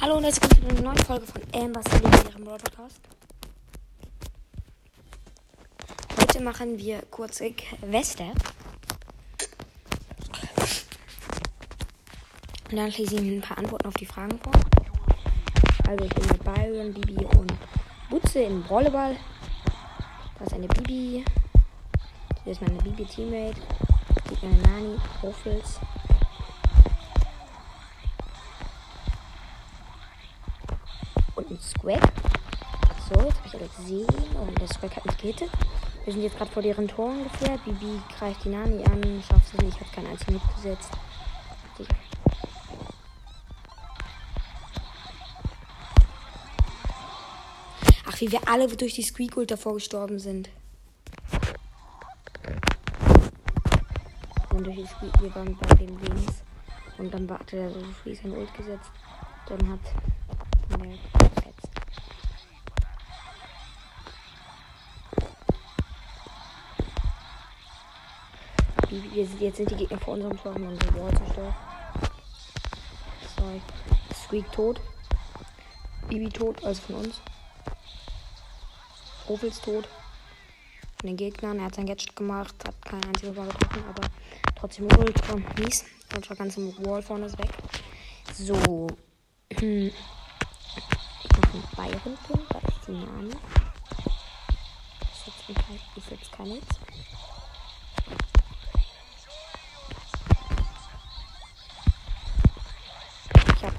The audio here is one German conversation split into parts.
Hallo und herzlich willkommen zu einer neuen Folge von Amber's legendärem Brawl Podcast. Heute machen wir kurze Queste. Und dann lese ich ein paar Antworten auf die Fragen vor. Also ich bin mit Byron, Bibi und Butze im Volleyball. Da ist eine Bibi. Hier ist meine Bibi-Teammate. Hier eine Nani, Ruffles. und ein Squack. So, habe ich gesehen. Und der Squack hat mich gehittet. Wir sind jetzt gerade vor deren Toren gefährt. Bibi greift die Nani an, schafft es nicht, hat keinen einzigen mitgesetzt. Ach, wie wir alle durch die Squeak-Ult davor gestorben sind. Und durch die Squeak, wir waren bei den Wings. Und dann hatte er so free sein Ult gesetzt. Dann hat der gesetzt. Wir sind, jetzt sind die Gegner vor unserem Tor, haben unsere Wall zerstört. Sorry. Squeak tot. Bibi tot, also von uns. Rufels tot. Von den Gegnern. Er hat sein Gadget gemacht, hat kein einziges Mal getroffen, aber trotzdem Ult von mies. Unsere ganze Wall vorne ist weg. So. ich mache einen Bayern-Pin, da ist die Name. Ist jetzt, kein, ist jetzt kein Nix.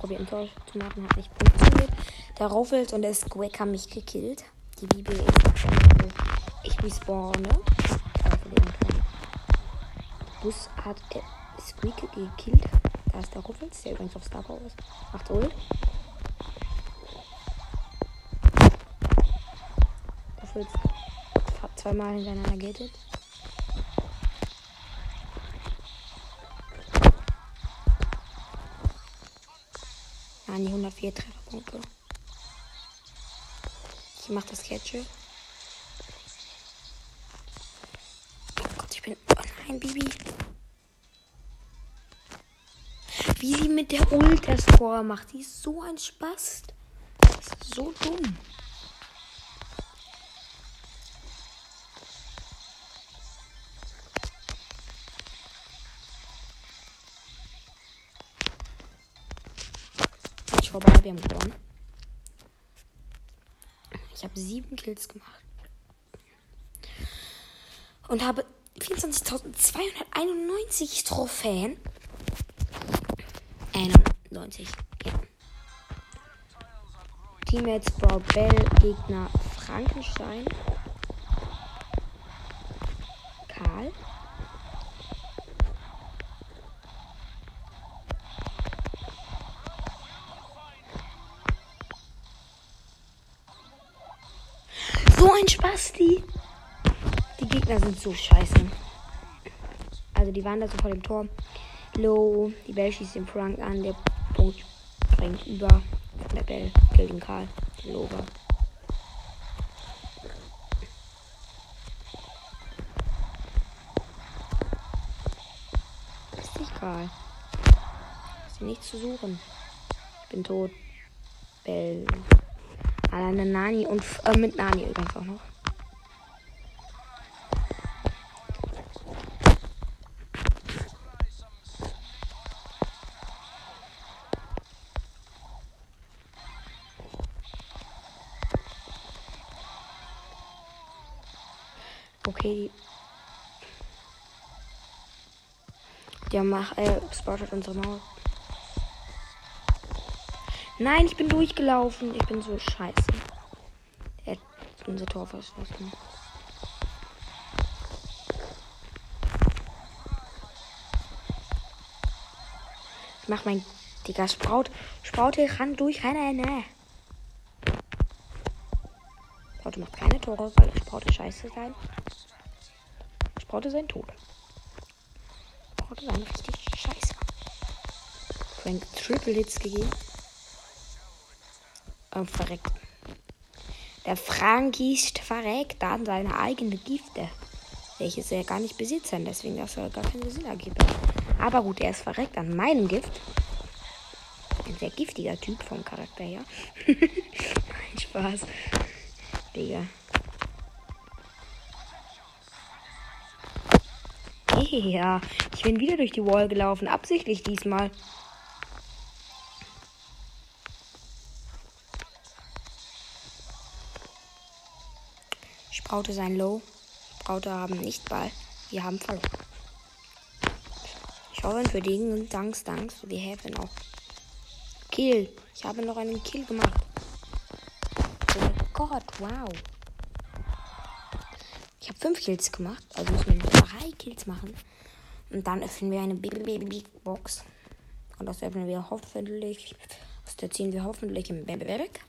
Probiert, ein Tor zu machen, hat nicht funktioniert. Der Ruffels und der Squack haben mich gekillt. Die Bibel ist ich respawne. Bus hat äh, Squeak gekillt. Da ist der Ruffels, der übrigens auf Star Power ist. Macht Ult. Ruffels hat zweimal hintereinander gated. An die 104 Trefferpunkte. Ich mach das Catche. Oh Gott, ich bin. Oh nein, Bibi. Wie sie mit der Ult das Tor macht. Die ist so ein ist so dumm. Ich vorbei, wir haben gewonnen. Ich habe sieben Kills gemacht. Und habe 24.291 Trophäen. 91. Ja. Teammates Brawl Bell, Gegner Frankenstein. Karl. Spasti. Die Gegner sind so scheiße. Also die waren da so vor dem Tor. Low. Die Bell schießt den Frank an. Der Punkt bringt über. Von der Bell killt den Karl. Der Lober. Ist nicht Karl. Ist nichts zu suchen. Ich bin tot. Bell. Alleine Nani und äh, mit Nani übrigens auch noch. Okay. Der macht, äh, spottet unsere Mauer. Nein, ich bin durchgelaufen. Ich bin so scheiße. Er hat unser Tor verschlossen. Ich mach mein Digga Spraut. Spraute ran durch. Keiner ne. Spraute macht keine Tore, weil Spraute scheiße sein. Spraute sein Tod. Spraute sein richtig scheiße. Frank Triple Hits gegeben. Und verreckt. Der Frank ist verreckt an seine eigene Gifte. Welches er gar nicht besitzt, deswegen das soll gar keinen Sinn ergeben. Aber gut, er ist verreckt an meinem Gift. Ein sehr giftiger Typ vom Charakter her. Nein, Spaß. Digga. Ja, ich bin wieder durch die Wall gelaufen. Absichtlich diesmal. Spraute sein Low. Spraute haben nicht Ball. Wir haben verloren. Ich hoffe für den Danks, Danks. Wir helfen auch. Kill. Ich habe noch einen Kill gemacht. Oh Gott, wow. Ich habe fünf Kills gemacht. Also müssen wir drei Kills machen. Und dann öffnen wir eine Baby Box. Und das öffnen wir hoffentlich. Das ziehen wir hoffentlich im Baby weg.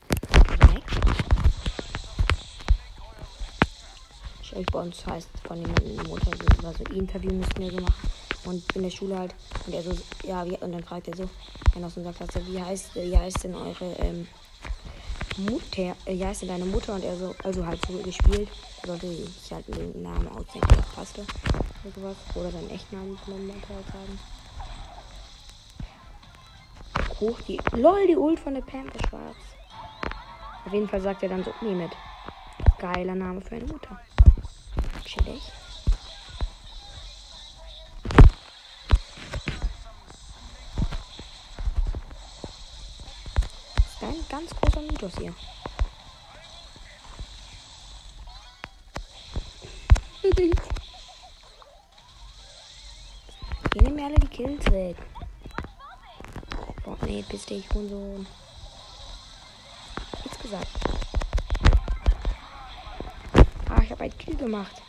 Ich bei uns heißt von jemandem Mutter, also Interview müssen wir so machen. Und in der Schule halt. Und er so, ja, wie, und dann fragt er so, einer aus unserer Klasse, wie heißt, wie heißt denn eure ähm, Mutter, äh, wie heißt denn deine Mutter? Und er so, also halt so gespielt. Sollte ich halt den Namen ausdenken, das passte. Oder seinen Echtnamen von der Mutter halt sagen. Hoch die. LOL, die Ult von der Pam ist schwarz. Auf jeden Fall sagt er dann so, nee mit. Geiler Name für eine Mutter chillig. Ganz großer Mythos hier. Hier nehmen mir alle die Kills weg. Boah, nee, bist du, ich so. Nichts gesagt. Ah, ich habe ein Kill gemacht.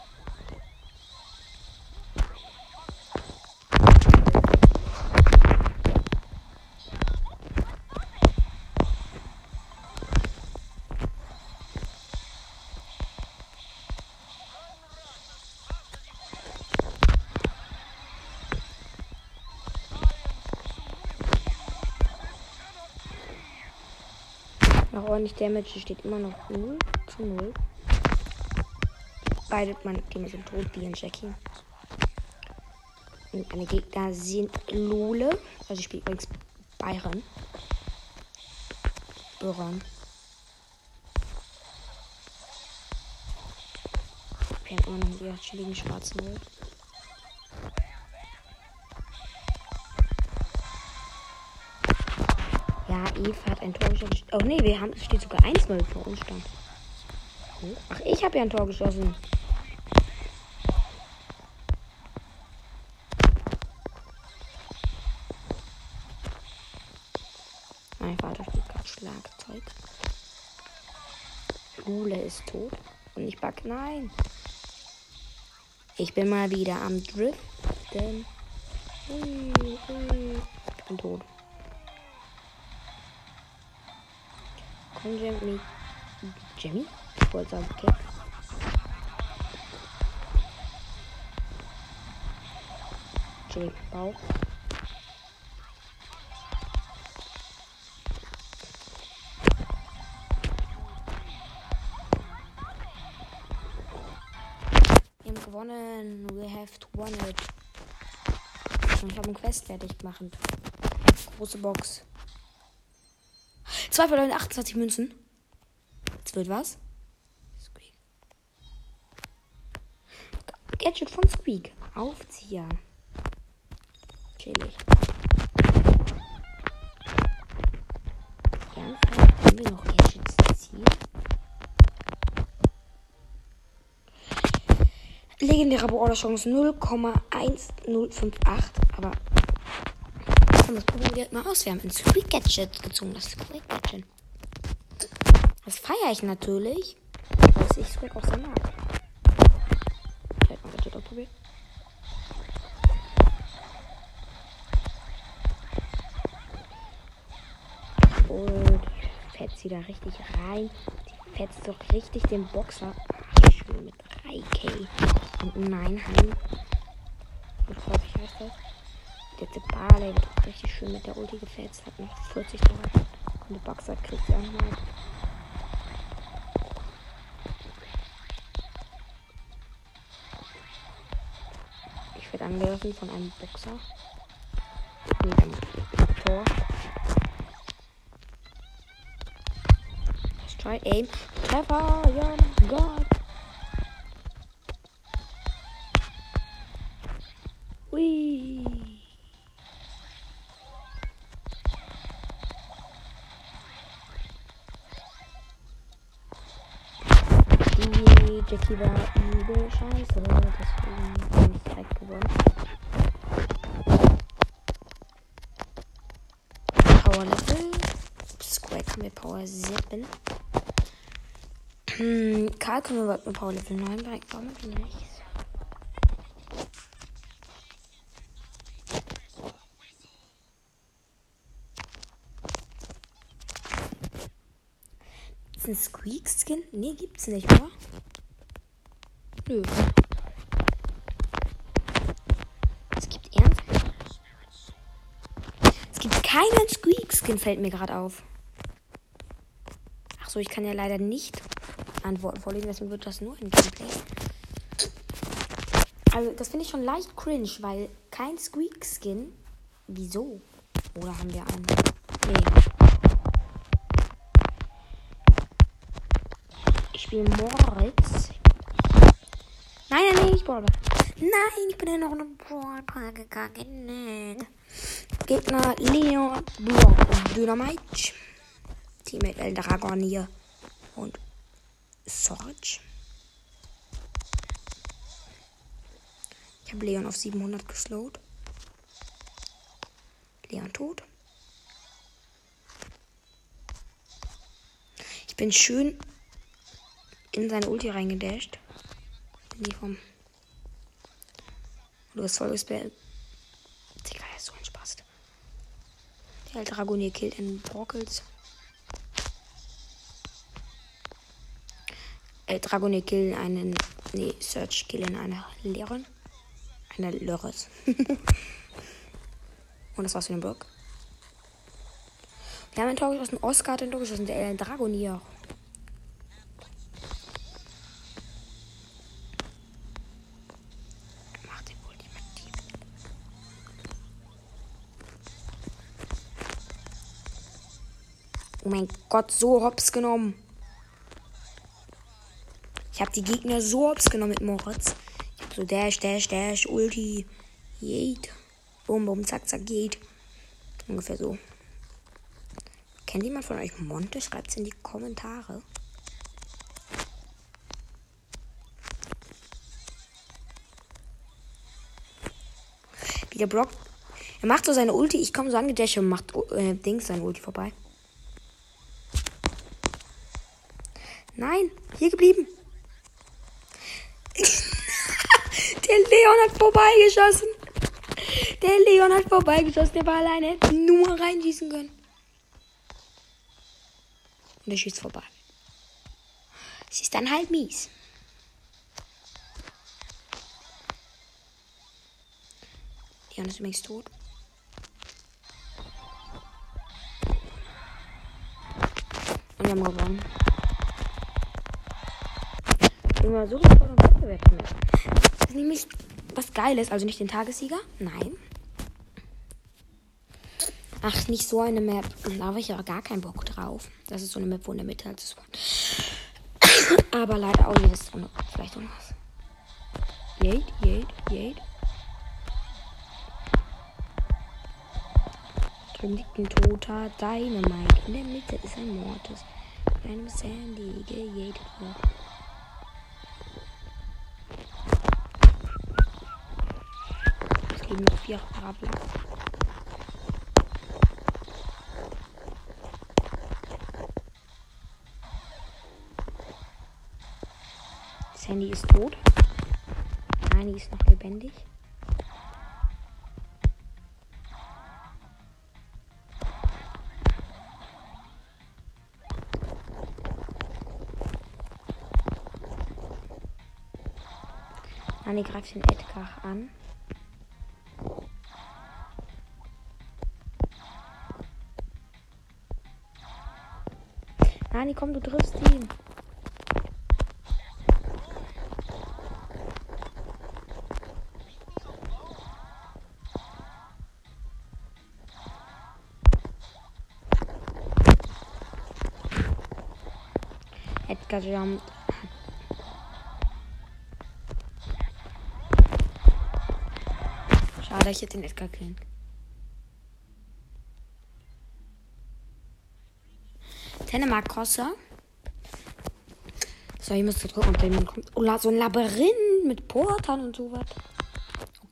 Ordentlich Damage. Steht immer noch 0 zu 0. Beide meine Team sind tot, wie ein Jackie. Und meine Gegner sind Lole. Also ich spiele übrigens Byron. Byron. Wir haben immer noch die chilligen schwarzen Wolf. Ja, hat ein Tor geschossen. Oh ne, wir haben, es steht sogar 1-0 vor uns stand. Ach, ich habe ja ein Tor geschossen. Mein Vater spielt gerade Schlagzeug. Lule ist tot. Und ich back. Nein. Ich bin mal wieder am Driften. Ui. Ich bin tot. Komm, Jimmy. Jimmy? Ich wollte sagen, okay. Jimmy, Bauch. Wir haben gewonnen. We have to won it. Ich habe einen Quest fertig gemacht. Große Box. 2 verloren 28 Münzen. Jetzt wird was? Squeak. Gadget von Squeak. Aufzieher. Chillig. Gern haben wir noch Gadgets ziehen. Legendäre Beorderchance 0,1058. Aber komm, das probieren wir mal aus. Wir haben ein Squeak Gadget gezogen. Das Squeak Gadget. Das feiere ich natürlich. Weil ich Squeak auch sehr mag. Ich hätte mal Gadget ausprobiert. Und fetzt sie da richtig rein. Die fetzt doch richtig den Boxer. Ach, schön mit 3K. Und nein, Heim. Und häufig heißt das Jetzt der Barley wird auch richtig schön mit der Ulti gefetzt. Hat noch 40 Dollar. Und der Boxer kriegt sie auch noch. Ich werde angegriffen von einem Boxer. Mit einem Tor. Let's try aim. Treffer! Ja, oh mein Gott! Jackie war übel scheiße. Deswegen bin ich direkt gewonnen. Power Level. Square kann mit Power 7. Hm, Karl können wir mit Power Level 9 bereichen. Warum nicht? Squeak-Skin? Nee, gibt's nicht, oder? Nö. Es gibt ernst. Es gibt keinen Squeak-Skin, fällt mir gerade auf. Ach so, ich kann ja leider nicht Antworten vorlesen, deswegen wird das nur ein Gameplay. Also, das finde ich schon leicht cringe, weil kein Squeak-Skin. Wieso? Oder haben wir einen? Nee. Ich spiele Moritz. Nein, nein, nein, ich Brawl. Nein, ich bin ja noch in den Brawl gegangen. Gegner Leon, Brock und Dynamite. Teammate El Dragonier und Sorge. Ich habe Leon auf 700 geslowt. Leon tot. Ich bin schön in seine Ulti reingedasht. Nee, vom. Du hast voll gespellt. Digga, ist so ein Spaß. Der Dragonier killt in Brockels. El Dragonier killen einen. Nee, Search killen eine Lehrerin. Eine Lörres. Und das war's für den Block. Wir haben ein Tor geschossen. Oscar hat ein Tor geschossen. Der Dragonier. Macht den Ultimativ. Oh mein Gott, so hops genommen. Ich habe die Gegner so hops genommen mit Moritz. Ich hab so Dash, Dash, Dash, Ulti, Yeet. Bum, bum, zack, zack, Yeet. Ungefähr so. Kennt jemand von euch Monte? Schreibt es in die Kommentare. Wie der Brock. Er macht so seine Ulti. Ich komme so angedasht und macht äh, Dings seine Ulti vorbei. Nein, hier geblieben. Der Leon hat vorbeigeschossen. Der Leon hat vorbeigeschossen. Der war alleine. Nur reinschießen können. Und er schießt vorbei. Es ist dann halt mies. Leon ist übrigens tot. Und wir haben gewonnen. Immer so gut und Wettbewerb mehr. Das ist nämlich was Geiles, also nicht den Tagessieger. Nein. Ach, nicht so eine Map. Da habe ich aber gar keinen Bock drauf. Das ist so eine Map, wo in der Mitte halt ist. aber leider auch jedes Runde. Vielleicht auch was. Jade, Jade, Jade. Drüben liegt ein toter Dynamite. In der Mitte ist ein Mortis. Mit einem Sandy gejadet wird. Noch vier Parabel. Sandy ist tot. Die ist noch lebendig. Nani greift den Edgar an. Nani, komm, du triffst ihn. Edgar jumpt. Schade, ich hätte den Edgar killen. Tenemark Crosser. So, ich muss drücken, ob der jemand kommt. Oh, so ein Labyrinth mit Portern und sowas.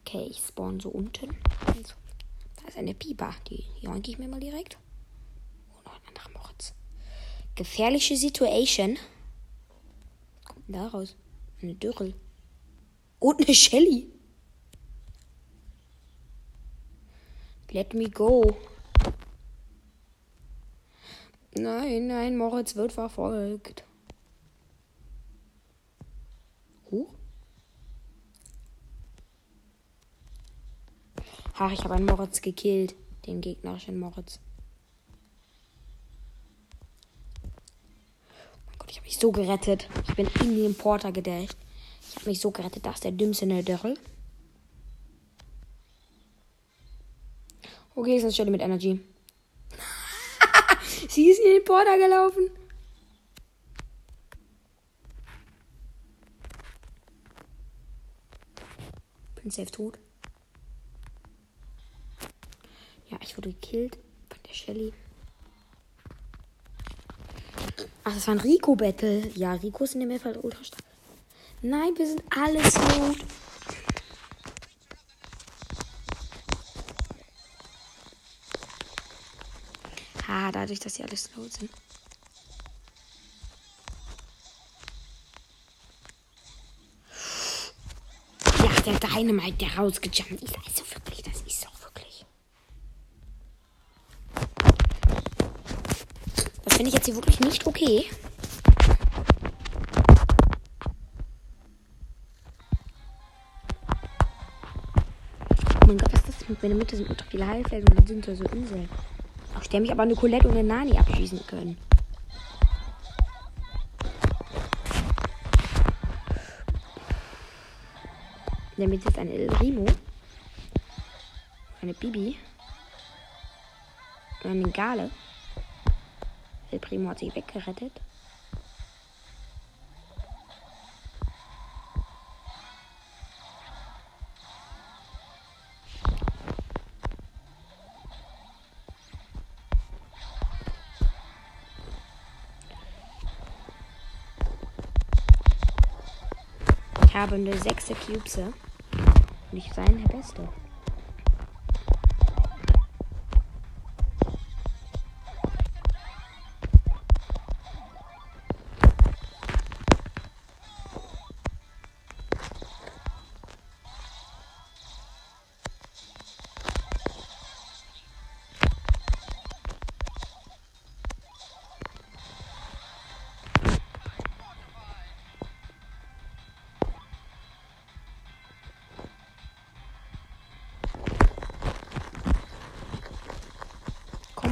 Okay, ich spawn so unten. Also, da ist eine Pipa. Die joink ich mir mal direkt. Oh, noch ein anderer Moritz. Gefährliche Situation. Was kommt denn da raus? Eine Dürrel. Und eine Shelly. Let me go. Nein, nein, Moritz wird verfolgt. Huch. Ach, ich habe einen Moritz gekillt. Den gegnerischen Moritz. Mein Gott, ich habe mich so gerettet. Ich bin in den Porter gedasht. Ich habe mich so gerettet, dass der dümmste in der Dörrel. Okay, ist eine Stelle mit Energy. Sie ist in den Porter gelaufen. Bin safe tot. Ja, ich wurde gekillt von der Shelly. Ach, das war ein Rico-Battle. Ja, Rico ist in dem Fall ultra stark. Nein, wir sind alles gut. Ha, dadurch, dass sie alles slow sind. Ja, der Dynamite, der rausgejumpt ist. Also wirklich, das ist doch wirklich. Das finde ich jetzt hier wirklich nicht okay. Oh mein Gott, was ist das? Mit meiner Mitte sind ultra viele Heilfelder und dann sind da so Inseln. Ich hätte mich aber eine Colette und eine Nani abschießen können. Mitte ist ein El Rimo. Eine Bibi. Und eine Gale. El Primo hat sich weggerettet. Habe eine 6 Cubes. Und ich sei der Beste.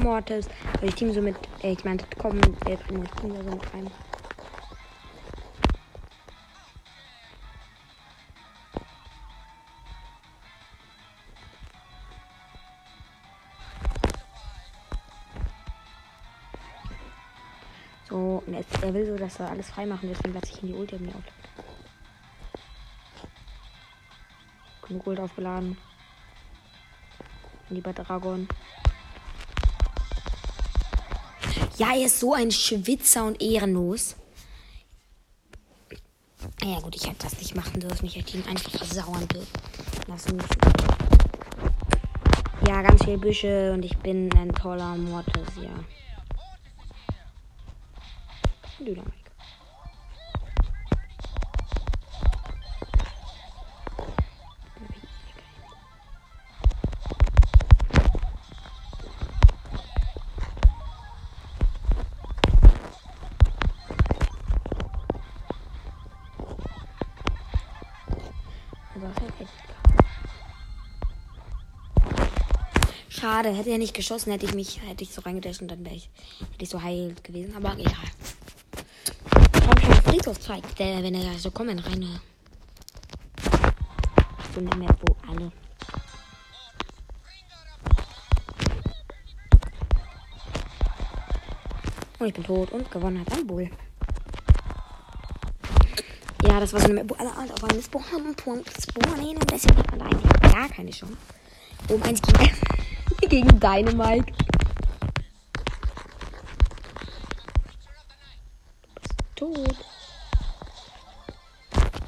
Mortis. Weil ich team so mit. Äh, ich meinte, komm, äh, Primo, ich team da so mit rein. So, und jetzt, er will so, dass wir alles frei machen, deswegen lasse ich in die Ulti mir aufladen. Genug Gold aufgeladen. Lieber Dragon. Ja, er ist so ein Schwitzer und ehrenlos. Ja gut, ich hätte das nicht machen dürfen. Ich hätte ihn einfach versauern. Lassen müssen. Ja, ganz viele Büsche und ich bin ein toller Mortis, ja. Dynamik. Schade, hätte er nicht geschossen, hätte ich mich, hätte ich so reingedasht und dann wäre ich, hätte ich so heil gewesen, aber egal. Ich habe schon Friedhof zeigt, der, wenn er so kommen rein. So eine Map, wo alle. Und ich bin tot und gewonnen hat ein Bull. Ja, das war so eine Map, wo alle Art auf einem spawnen spawnen und deswegen hat man da eigentlich gar keine Chance. Um eins gegen, gegen Dynamite. Du bist tot.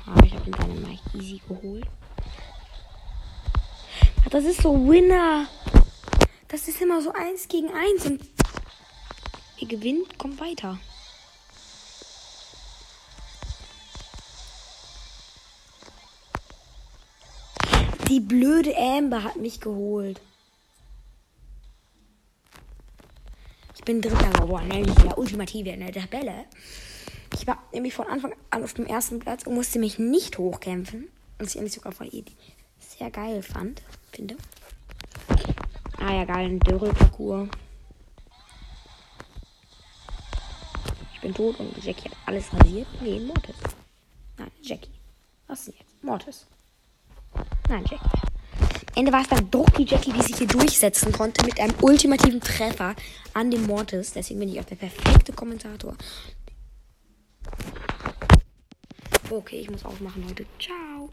Aber ich habe den Dynamite easy geholt. Ach, das ist so Winner. Das ist immer so eins gegen eins und ihr gewinnt, kommt weiter. Die blöde Amber hat mich geholt. Ich bin Dritter geworden, nämlich der Ultimative in der Tabelle. Ich war nämlich von Anfang an auf dem ersten Platz und musste mich nicht hochkämpfen. Was ich eigentlich sogar voll sehr geil fand, finde. Ah ja, geil, ein Dürre-Parcours. Ich bin tot und Jackie hat alles rasiert. Nee, Mortis. Nein, Jackie. Was ist denn jetzt? Mortis. Nein, Jackie. Ende war es dann doch die Jackie, die sich hier durchsetzen konnte mit einem ultimativen Treffer an dem Mortis. Deswegen bin ich auch der perfekte Kommentator. Okay, ich muss aufmachen, Leute. Ciao.